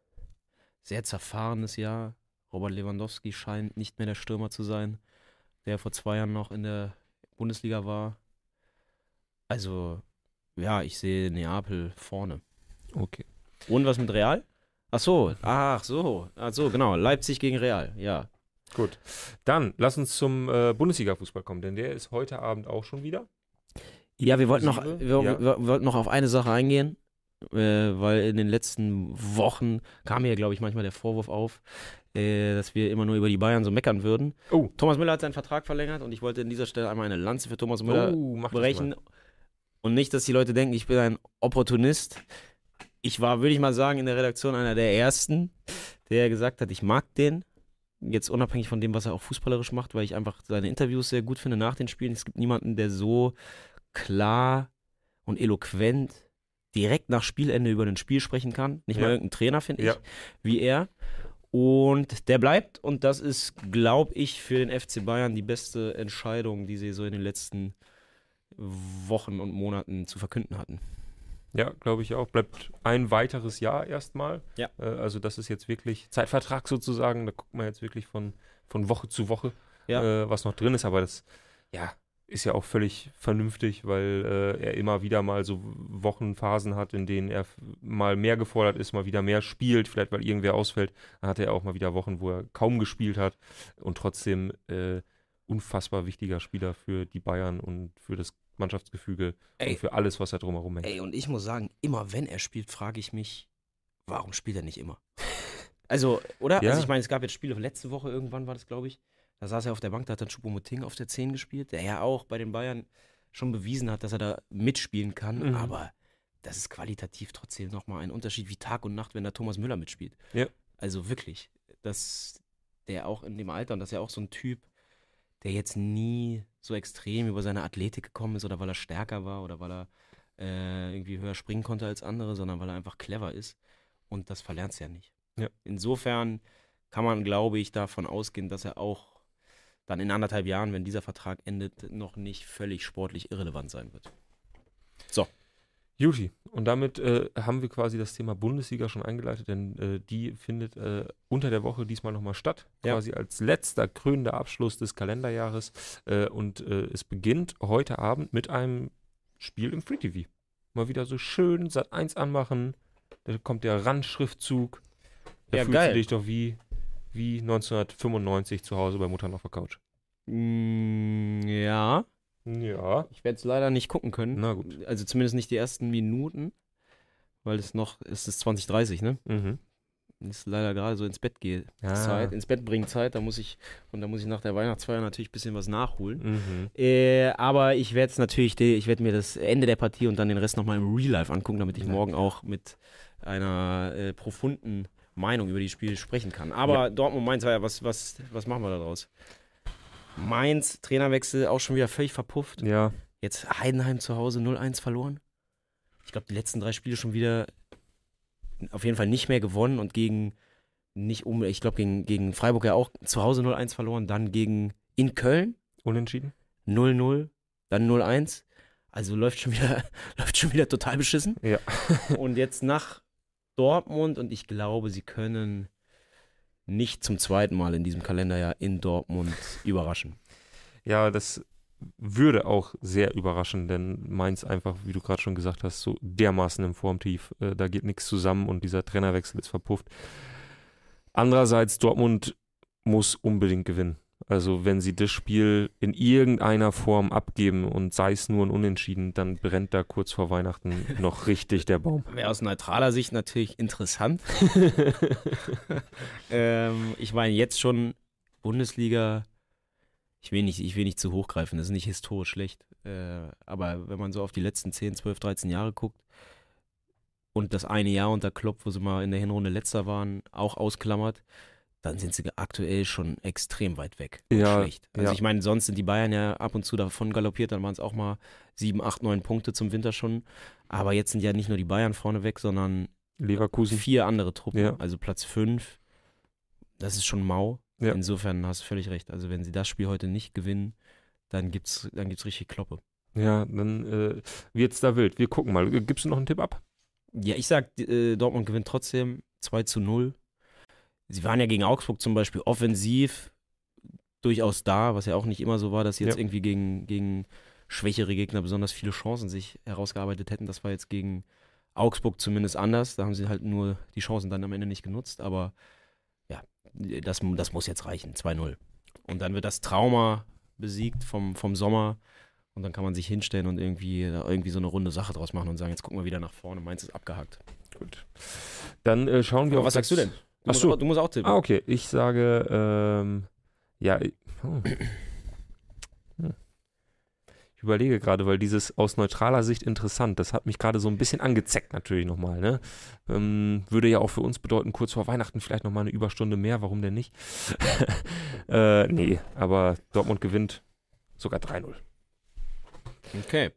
sehr zerfahrenes Jahr. Robert Lewandowski scheint nicht mehr der Stürmer zu sein, der vor zwei Jahren noch in der Bundesliga war. Also, ja, ich sehe Neapel vorne. Okay. Und was mit Real? Ach so, ach so, ach so, genau. Leipzig gegen Real, ja. Gut. Dann lass uns zum äh, Bundesliga-Fußball kommen, denn der ist heute Abend auch schon wieder. Ja, wir wollten noch, wir, Ja. wir wollten noch auf eine Sache eingehen, äh, weil in den letzten Wochen kam mir, glaube ich, manchmal der Vorwurf auf, äh, dass wir immer nur über die Bayern so meckern würden. Oh. Thomas Müller hat seinen Vertrag verlängert und ich wollte an dieser Stelle einmal eine Lanze für Thomas Müller oh, brechen. Und nicht, dass die Leute denken, ich bin ein Opportunist. Ich war, würde ich mal sagen, in der Redaktion einer der ersten, der gesagt hat, ich mag den. Jetzt unabhängig von dem, was er auch fußballerisch macht, weil ich einfach seine Interviews sehr gut finde nach den Spielen. Es gibt niemanden, der so klar und eloquent direkt nach Spielende über ein Spiel sprechen kann. Nicht Ja. mal irgendein Trainer, finde ich, Ja. wie er. Und der bleibt und das ist, glaube ich, für den FC Bayern die beste Entscheidung, die sie so in den letzten Wochen und Monaten zu verkünden hatten. Ja, glaube ich auch. Bleibt ein weiteres Jahr erstmal. Ja. Äh, also das ist jetzt wirklich Zeitvertrag sozusagen. Da guckt man jetzt wirklich von, von Woche zu Woche, Ja. äh, was noch drin ist. Aber das, ja, ist ja auch völlig vernünftig, weil äh, er immer wieder mal so Wochenphasen hat, in denen er mal mehr gefordert ist, mal wieder mehr spielt, vielleicht weil irgendwer ausfällt. Dann hatte er auch mal wieder Wochen, wo er kaum gespielt hat und trotzdem äh, unfassbar wichtiger Spieler für die Bayern und für das Mannschaftsgefüge Ey. und für alles, was da drumherum hängt. Ey, und ich muss sagen, immer wenn er spielt, frage ich mich, warum spielt er nicht immer? Also, oder? Ja. Also ich meine, es gab jetzt Spiele, letzte Woche irgendwann war das, glaube ich. Da saß er auf der Bank, da hat dann Choupo-Moting auf der 10 gespielt, der ja auch bei den Bayern schon bewiesen hat, dass er da mitspielen kann. Mhm. Aber das ist qualitativ trotzdem nochmal ein Unterschied wie Tag und Nacht, wenn da Thomas Müller mitspielt. Ja. Also wirklich, dass der auch in dem Alter, und das ist ja auch so ein Typ, der jetzt nie so extrem über seine Athletik gekommen ist oder weil er stärker war oder weil er äh, irgendwie höher springen konnte als andere, sondern weil er einfach clever ist. Und das verlernst du ja nicht. Ja. Insofern kann man, glaube ich, davon ausgehen, dass er auch dann in anderthalb Jahren, wenn dieser Vertrag endet, noch nicht völlig sportlich irrelevant sein wird. Juti, und damit äh, haben wir quasi das Thema Bundesliga schon eingeleitet, denn äh, die findet äh, unter der Woche diesmal nochmal statt, Ja. quasi als letzter krönender Abschluss des Kalenderjahres. Äh, und äh, es beginnt heute Abend mit einem Spiel im Free TV. Mal wieder so schön Sat 1 anmachen, da kommt der Randschriftzug. Da Ja, fühlst geil. du dich doch wie, wie 1995 zu Hause bei Mutter auf der Couch. Mm, ja, Ja. ich werde es leider nicht gucken können. Na gut. Also zumindest nicht die ersten Minuten, weil es noch, es ist 2030, ne? Mhm. Ist leider gerade so ins Bett gehe Ah. Zeit, ins Bett bringen Zeit, da muss ich, und da muss ich nach der Weihnachtsfeier natürlich ein bisschen was nachholen. Mhm. Äh, aber ich werde es natürlich, ich werde mir das Ende der Partie und dann den Rest nochmal im Real Life angucken, damit ich Ja. morgen auch mit einer äh, profunden Meinung über die Spiele sprechen kann. Aber Dortmund Mainz war ja, was, was, was machen wir da draus? Mainz, Trainerwechsel, auch schon wieder völlig verpufft. Ja. Jetzt Heidenheim zu Hause 0-1 verloren. Ich glaube, die letzten drei Spiele schon wieder auf jeden Fall nicht mehr gewonnen und gegen nicht um, ich glaube, gegen, gegen Freiburg ja auch zu Hause 0-1 verloren, dann gegen in Köln Unentschieden? 0-0, dann 0-1. Also läuft schon wieder, läuft schon wieder total beschissen. Ja. und jetzt nach Dortmund und ich glaube, sie können nicht zum zweiten Mal in diesem Kalenderjahr in Dortmund überraschen. Ja, das würde auch sehr überraschen, denn Mainz einfach, wie du gerade schon gesagt hast, so dermaßen im Formtief. Äh, da geht nichts zusammen und dieser Trainerwechsel ist verpufft. Andererseits, Dortmund muss unbedingt gewinnen. Also wenn sie das Spiel in irgendeiner Form abgeben und sei es nur ein Unentschieden, dann brennt da kurz vor Weihnachten noch richtig der Baum. Wäre aus neutraler Sicht natürlich interessant. ähm, ich meine, jetzt schon Bundesliga, ich will nicht, ich will nicht zu hoch greifen, das ist nicht historisch schlecht. Äh, aber wenn man so auf die letzten 10, 12, 13 Jahre guckt und das eine Jahr unter Klopp, wo sie mal in der Hinrunde letzter waren, auch ausklammert, dann sind sie aktuell schon extrem weit weg. Ja, schlecht. Also ja. ich meine, sonst sind die Bayern ja ab und zu davon galoppiert, dann waren es auch mal 7, 8, 9 Punkte zum Winter schon. Aber jetzt sind ja nicht nur die Bayern vorne weg, sondern Leverkusen. vier andere Truppen. Ja. Also Platz 5, das ist schon mau. Ja. Insofern hast du völlig recht. Also wenn sie das Spiel heute nicht gewinnen, dann gibt's, dann gibt's richtig Kloppe. Ja, dann äh, wird's da wild. Wir gucken mal. Gibst du noch einen Tipp ab? Ja, ich sag, äh, Dortmund gewinnt trotzdem 2 zu 0. Sie waren ja gegen Augsburg zum Beispiel offensiv durchaus da, was ja auch nicht immer so war, dass sie jetzt Ja. irgendwie gegen, gegen schwächere Gegner besonders viele Chancen sich herausgearbeitet hätten. Das war jetzt gegen Augsburg zumindest anders. Da haben sie halt nur die Chancen dann am Ende nicht genutzt. Aber ja, das, das muss jetzt reichen. 2-0. Und dann wird das Trauma besiegt vom, vom Sommer. Und dann kann man sich hinstellen und irgendwie, irgendwie so eine runde Sache draus machen und sagen, jetzt gucken wir wieder nach vorne. Mainz ist abgehakt. Gut. Dann äh, schauen wir Aber was sagst du denn? Du, Ach musst, so. auch, du musst auch tippen. Ah, okay. Ich sage, ähm, ja, ich, oh. Ich überlege gerade, weil dieses aus neutraler Sicht interessant, das hat mich gerade so ein bisschen angezeckt natürlich nochmal, ne? Ähm, würde ja auch für uns bedeuten, kurz vor Weihnachten vielleicht nochmal eine Überstunde mehr, warum denn nicht? äh, nee, aber Dortmund gewinnt sogar 3-0. Okay.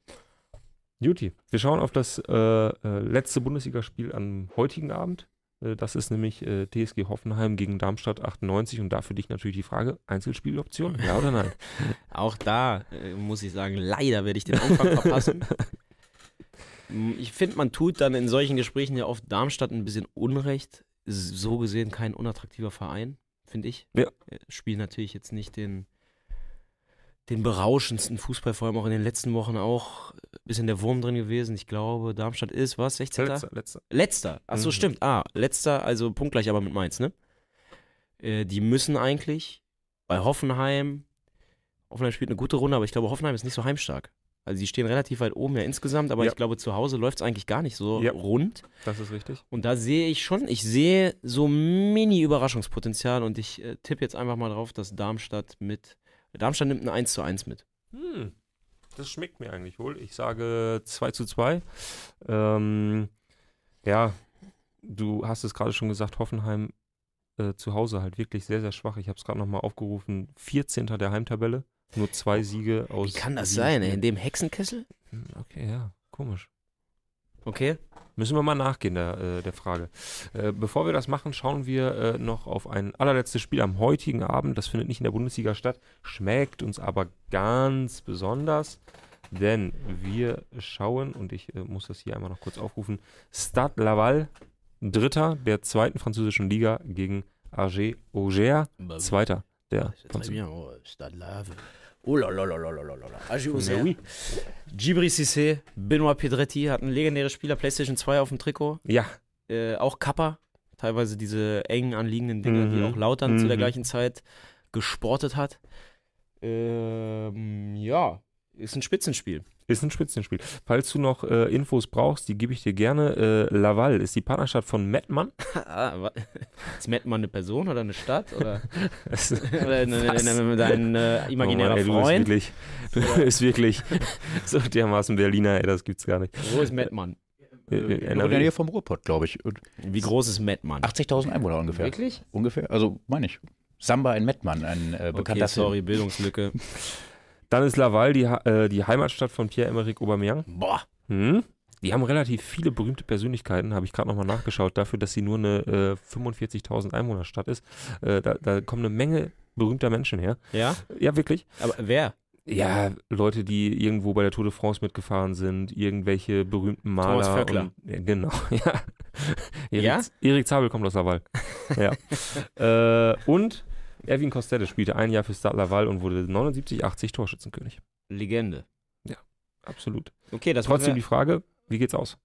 Juti, wir schauen auf das äh, äh, letzte Bundesligaspiel am heutigen Abend. Äh, das ist nämlich äh, TSG Hoffenheim gegen Darmstadt 98 und da für dich natürlich die Frage, Einzelspieloption, ja oder nein? Auch da äh, muss ich sagen, leider werde ich den Anfang verpassen. Ich finde, man tut dann in solchen Gesprächen ja oft Darmstadt ein bisschen Unrecht. So gesehen kein unattraktiver Verein, finde ich. Ja. Äh, Spielen natürlich jetzt nicht den, den berauschendsten Fußball, vor allem auch in den letzten Wochen auch ein bisschen der Wurm drin gewesen. Ich glaube, Darmstadt ist, was, 16. letzter, letzter. Letzter. Ach so, Mhm. stimmt. Ah, letzter, also punktgleich aber mit Mainz, ne? Äh, die müssen eigentlich bei Hoffenheim, Hoffenheim spielt eine gute Runde, aber ich glaube, Hoffenheim ist nicht so heimstark. Also die stehen relativ weit oben ja insgesamt, aber Ja. ich glaube, zu Hause läuft es eigentlich gar nicht so Ja. rund. Das ist richtig. Und da sehe ich schon, ich sehe so Mini-Überraschungspotenzial und ich äh, tippe jetzt einfach mal drauf, dass Darmstadt mit, Darmstadt nimmt ein 1 zu 1 mit. Hm, das schmeckt mir eigentlich wohl. Ich sage 2 zu 2. Ähm, ja, du hast es gerade schon gesagt, Hoffenheim äh, zu Hause halt wirklich sehr, sehr schwach. Ich habe es gerade nochmal aufgerufen. 14. der Heimtabelle. Nur zwei Siege aus. Wie kann das sein, ey? In dem Hexenkessel? Hm, Okay, ja, komisch. Okay. Müssen wir mal nachgehen der, äh, der Frage. Äh, bevor wir das machen, schauen wir äh, noch auf ein allerletztes Spiel am heutigen Abend. Das findet nicht in der Bundesliga statt, schmeckt uns aber ganz besonders, denn wir schauen, und ich muss das hier einmal noch kurz aufrufen, Stade Laval, Dritter der zweiten französischen Liga gegen AG Auxerre, Zweiter der Très französischen bien, Oh là là là là là là là. Ah, Mais oui. Gibri Cissé, Benoit Pedretti hat ein legendäres Spieler, PlayStation 2 auf dem Trikot. Ja. Äh, auch Kappa, teilweise diese engen anliegenden Dinge, mhm. die auch Lautern mhm. zu der mhm. gleichen Zeit gesportet hat. Ähm, ja, ist ein Spitzenspiel. Ist ein Spitzenspiel. Falls du noch äh, Infos brauchst, die gebe ich dir gerne. Äh, Laval ist die Partnerstadt von Mettmann. ah, ist Mettmann eine Person oder eine Stadt? Oder, oder eine, eine, dein äh, imaginärer oh Mann, ey, Freund? Du bist wirklich, du bist wirklich so dermaßen Berliner, ey, das gibt's gar nicht. Wo ist Mettmann? Äh, äh, In der NRW. Nähe vom Ruhrpott, glaube ich. Und Wie groß ist Mettmann? 80.000 Einwohner ungefähr. Wirklich? Ungefähr. Also, meine ich. Samba in Mettmann, ein äh, bekannter Okay, sorry, Bildungslücke. Dann ist Laval die, äh, die Heimatstadt von Pierre-Emerick Aubameyang. Boah. Hm? Die haben relativ viele berühmte Persönlichkeiten, habe ich gerade nochmal nachgeschaut, dafür, dass sie nur eine äh, 45.000 Einwohnerstadt ist. Äh, da, da kommen eine Menge berühmter Menschen her. Ja? Ja, wirklich. Aber wer? Ja, Leute, die irgendwo bei der Tour de France mitgefahren sind, irgendwelche berühmten Maler. Thomas Vöckler. Und, ja, genau, ja. Erik, Ja? Erik Zabel kommt aus Laval. ja. äh, und Erwin Kostelle spielte ein Jahr für Stade Laval und wurde 79, 80 Torschützenkönig. Legende. Absolut. Okay, das Trotzdem die Frage, wie geht's aus?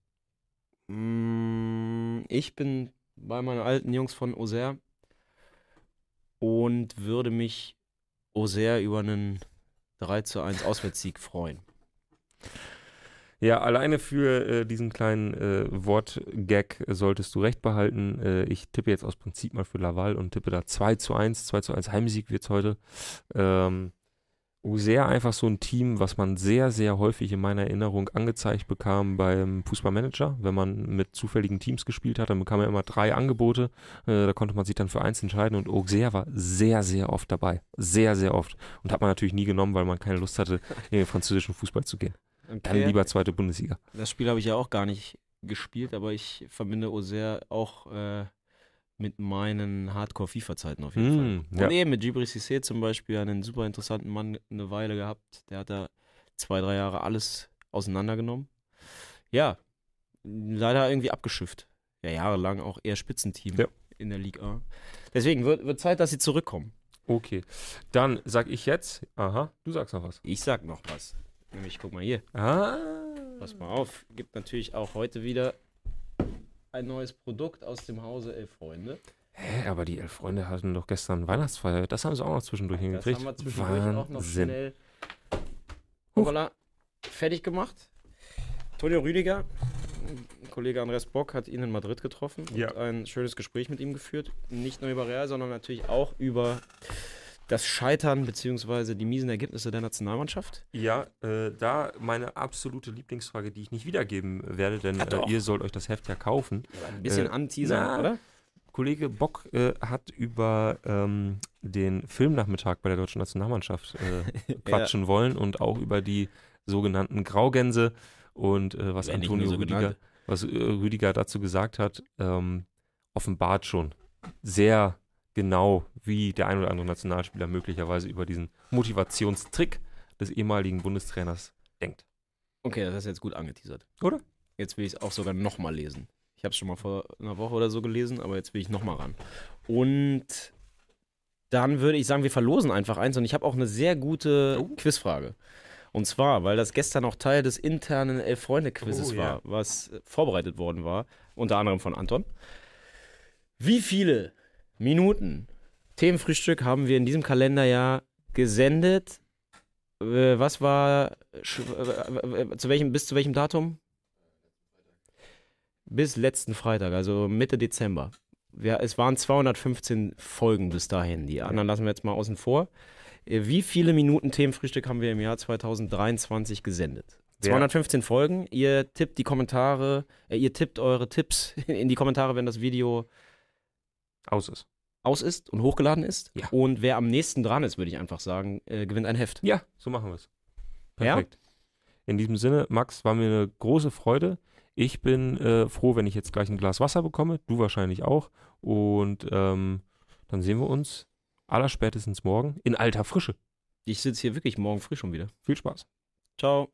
Mm, Ich bin bei meinen alten Jungs von Auxerre und würde mich Auxerre über einen 3 zu 1 Auswärtssieg freuen. Ja, alleine für äh, diesen kleinen äh, Wortgag solltest du recht behalten. Äh, ich tippe jetzt aus Prinzip mal für Laval und tippe da 2 zu 1. 2 zu 1 Heimsieg wird's heute. Ähm, sehr einfach so ein Team, was man sehr, sehr häufig in meiner Erinnerung angezeigt bekam beim Fußballmanager. Wenn man mit zufälligen Teams gespielt hat, dann bekam man immer drei Angebote. Äh, da konnte man sich dann für eins entscheiden und Auxerre war sehr, sehr oft dabei. Sehr, sehr oft. Und hat man natürlich nie genommen, weil man keine Lust hatte, in den französischen Fußball zu gehen. Dann Okay. lieber zweite Bundesliga. Das Spiel habe ich ja auch gar nicht gespielt, aber ich verbinde Auxerre auch äh, mit meinen Hardcore-FIFA-Zeiten auf jeden Fall. Mm, Und ja. eben mit Djibril Cissé zum Beispiel einen super interessanten Mann eine Weile gehabt. Der hat da zwei, drei Jahre alles auseinandergenommen. Ja, leider irgendwie abgeschifft. Ja, jahrelang auch eher Spitzenteam Ja. in der Liga A. Deswegen wird, wird Zeit, dass sie zurückkommen. Okay. Dann sag ich jetzt, aha, du sagst noch was. Ich sag noch was. Nämlich, guck mal hier. Ah. Pass mal auf. Gibt natürlich auch heute wieder ein neues Produkt aus dem Hause Elf Freunde. Hä, aber die elf Freunde hatten doch gestern Weihnachtsfeier. Das haben sie auch noch zwischendurch Das hingekriegt. haben wir zwischendurch auch noch Wahnsinn. schnell Huch. Hoppala, fertig gemacht. Tonio Rüdiger, Kollege Andreas Bock hat ihn in Madrid getroffen und Ja. ein schönes Gespräch mit ihm geführt. Nicht nur über Real, sondern natürlich auch über das Scheitern bzw. die miesen Ergebnisse der Nationalmannschaft. Ja, äh, da meine absolute Lieblingsfrage, die ich nicht wiedergeben werde, denn Ja, äh, ihr sollt euch das Heft ja kaufen. Ein bisschen Äh, anteasern, na, oder? Kollege Bock äh, hat über ähm, den Filmnachmittag bei der deutschen Nationalmannschaft äh, quatschen wollen und auch über die sogenannten Graugänse und äh, was Wenn Antonio so Rüdiger, genannt. was äh, Rüdiger dazu gesagt hat, ähm, offenbart schon sehr genau, wie der ein oder andere Nationalspieler möglicherweise über diesen Motivationstrick des ehemaligen Bundestrainers denkt. Okay, das ist jetzt gut angeteasert. Oder? Jetzt will ich es auch sogar nochmal lesen. Ich habe es schon mal vor einer Woche oder so gelesen, aber jetzt will ich nochmal ran. Und dann würde ich sagen, wir verlosen einfach eins. Und ich habe auch eine sehr gute Oh. Quizfrage. Und zwar, weil das gestern auch Teil des internen Elf-Freunde-Quizzes Oh, war, ja. was vorbereitet worden war, unter anderem von Anton. Wie viele Minuten Themenfrühstück haben wir in diesem Kalenderjahr gesendet? Äh, Was war äh, äh, zu welchem, bis zu welchem Datum? Bis letzten Freitag, also Mitte Dezember. Wir, es waren 215 Folgen bis dahin. Die anderen lassen wir jetzt mal außen vor. Wie viele Minuten Themenfrühstück haben wir im Jahr 2023 gesendet? Wer- 215 Folgen. Ihr tippt die Kommentare, äh, ihr tippt eure Tipps in die Kommentare, wenn das Video aus ist. Aus ist und hochgeladen ist. Ja. Und wer am nächsten dran ist, würde ich einfach sagen, äh, gewinnt ein Heft. Ja, so machen wir es. Perfekt. Ja? In diesem Sinne, Max, war mir eine große Freude. Ich bin äh, froh, wenn ich jetzt gleich ein Glas Wasser bekomme. Du wahrscheinlich auch. Und ähm, dann sehen wir uns allerspätestens morgen in alter Frische. Ich sitze hier wirklich morgen früh schon wieder. Viel Spaß. Ciao.